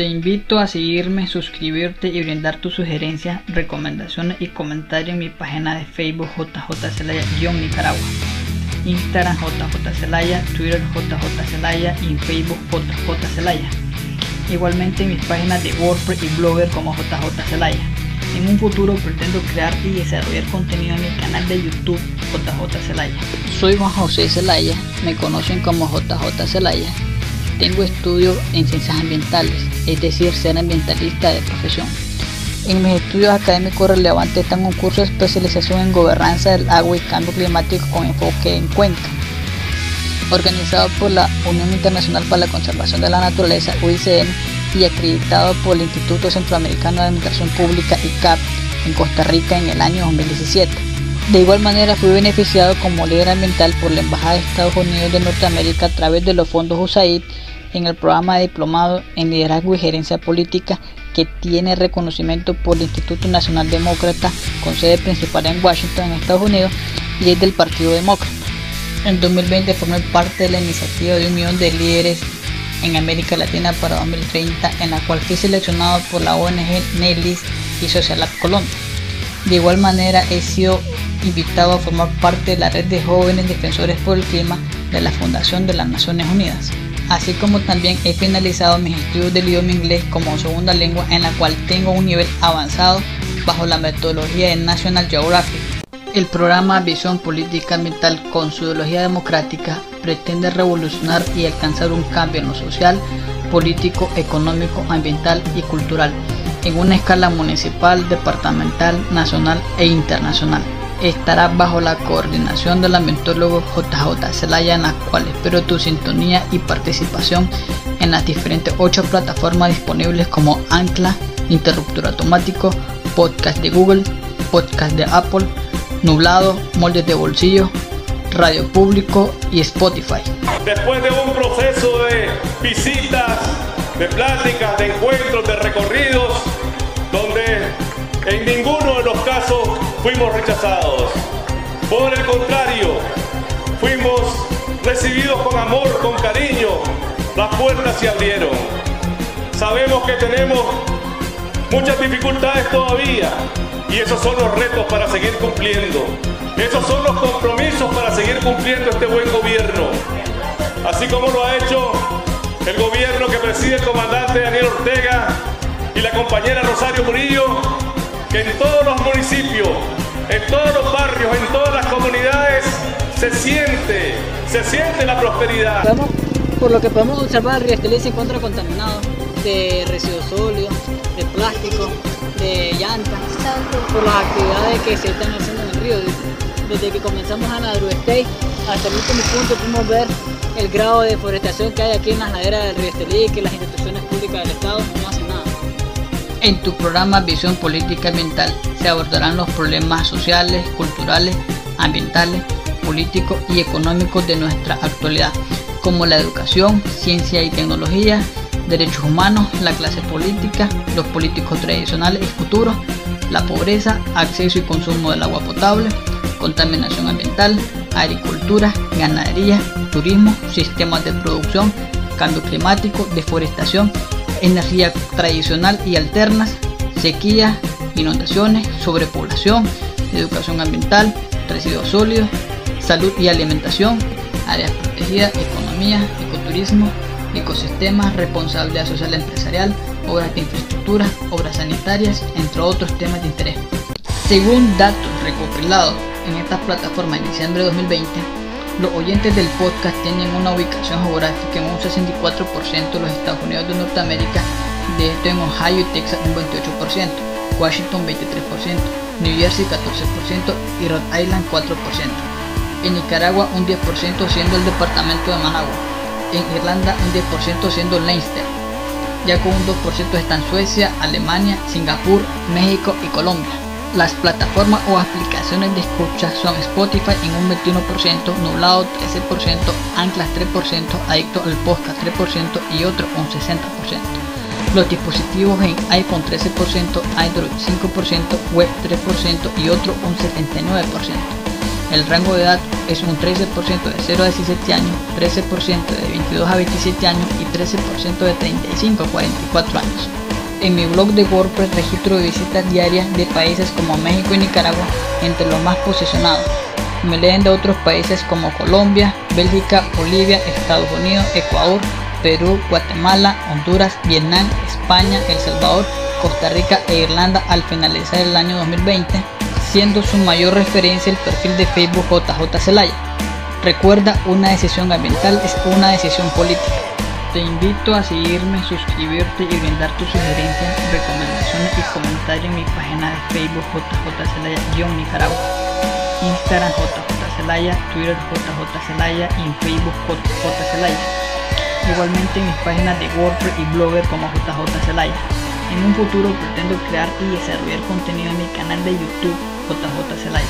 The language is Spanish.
Te invito a seguirme, suscribirte y brindar tus sugerencias, recomendaciones y comentarios en mi página de Facebook JJ Celaya-Nicaragua, Instagram JJ Celaya, Twitter JJ Celaya y Facebook JJ Celaya. Igualmente en mis páginas de WordPress y Blogger como JJ Celaya. En un futuro pretendo crear y desarrollar contenido en mi canal de YouTube JJ Celaya. Soy Juan José Celaya, me conocen como JJ Celaya. Tengo estudios en ciencias ambientales, es decir, ser ambientalista de profesión. En mis estudios académicos relevantes están un curso de especialización en gobernanza del agua y cambio climático con enfoque en Cuenca, organizado por la Unión Internacional para la Conservación de la Naturaleza, UICN, y acreditado por el Instituto Centroamericano de Administración Pública ICAP en Costa Rica en el año 2017. De igual manera fui beneficiado como líder ambiental por la Embajada de Estados Unidos de Norteamérica a través de los fondos USAID en el programa de diplomado en liderazgo y gerencia política que tiene reconocimiento por el Instituto Nacional Demócrata con sede principal en Washington, en Estados Unidos, y es del Partido Demócrata. En 2020 formé parte de la iniciativa de un millón de líderes en América Latina para 2030, en la cual fui seleccionado por la ONG Nelis y Social Colombia. De igual manera, he sido invitado a formar parte de la red de jóvenes defensores por el clima de la Fundación de las Naciones Unidas, así como también he finalizado mis estudios del idioma inglés como segunda lengua en la cual tengo un nivel avanzado bajo la metodología de National Geographic. El programa Visión Política Ambiental con su ideología democrática pretende revolucionar y alcanzar un cambio en lo social, político, económico, ambiental y cultural en una escala municipal, departamental, nacional e internacional. Estará bajo la coordinación del ambientólogo JJ Celaya, en la cual espero tu sintonía y participación en las diferentes ocho plataformas disponibles como Ancla, Interruptor Automático, Podcast de Google, Podcast de Apple, Nublado, Moldes de Bolsillo, Radio Público y Spotify. Después de un proceso de visitas, de pláticas, de encuentros, de recorridos, donde en ninguno de los casos fuimos rechazados. Por el contrario, fuimos recibidos con amor, con cariño, las puertas se abrieron. Sabemos que tenemos muchas dificultades todavía y esos son los retos para seguir cumpliendo. Esos son los compromisos para seguir cumpliendo este buen gobierno. Así como lo ha hecho el gobierno que preside el comandante Daniel Ortega y la compañera Rosario Murillo, que en todos los municipios, en todos los barrios, en todas las comunidades se siente, se siente la prosperidad. por lo que podemos observar, el río Estelí se encuentra contaminado de residuos sólidos, de plástico, de llantas, por las actividades que se están haciendo en el río desde que comenzamos a State hasta el último punto pudimos ver el grado de deforestación que hay aquí en las laderas del río Estelí, que las instituciones públicas del Estado no hacen nada. En tu programa Visión Política Ambiental se abordarán los problemas sociales, culturales, ambientales, políticos y económicos de nuestra actualidad, como la educación, ciencia y tecnología, derechos humanos, la clase política, los políticos tradicionales y futuros, la pobreza, acceso y consumo del agua potable, contaminación ambiental, agricultura, ganadería, turismo, sistemas de producción, cambio climático, deforestación, energía tradicional y alternas, sequía, inundaciones, sobrepoblación, educación ambiental, residuos sólidos, salud y alimentación, áreas protegidas, economía, ecoturismo, ecosistemas, responsabilidad social empresarial, obras de infraestructura, obras sanitarias, entre otros temas de interés. Según datos recopilados en estas plataformas en diciembre de 2020, los oyentes del podcast tienen una ubicación geográfica en un 64% de los Estados Unidos de Norteamérica, de esto en Ohio y Texas un 28%, Washington 23%, New Jersey 14% y Rhode Island 4%. En Nicaragua un 10% siendo el departamento de Managua, en Irlanda un 10% siendo Leinster, ya con un 2% están Suecia, Alemania, Singapur, México y Colombia. Las plataformas o aplicaciones de escucha son Spotify en un 21%, Nublado 13%, Anclas 3%, Adicto al Podcast 3% y otro un 60%. Los dispositivos en iPhone 13%, Android 5%, Web 3% y otro un 79%. El rango de edad es un 13% de 0 a 17 años, 13% de 22 a 27 años y 13% de 35 a 44 años. En mi blog de WordPress registro de visitas diarias de países como México y Nicaragua entre los más posicionados. Me leen de otros países como Colombia, Bélgica, Bolivia, Estados Unidos, Ecuador, Perú, Guatemala, Honduras, Vietnam, España, El Salvador, Costa Rica e Irlanda al finalizar el año 2020, siendo su mayor referencia el perfil de Facebook JJ Celaya. Recuerda, una decisión ambiental es una decisión política. Te invito a seguirme, suscribirte y brindar tus sugerencias, recomendaciones y comentarios en mi página de Facebook JJ Celaya-Nicaragua, Instagram JJ Celaya, Twitter JJ Celaya y en Facebook JJ Celaya. Igualmente en mis páginas de WordPress y Blogger como JJ Celaya. En un futuro pretendo crear y desarrollar contenido en mi canal de YouTube JJ Celaya.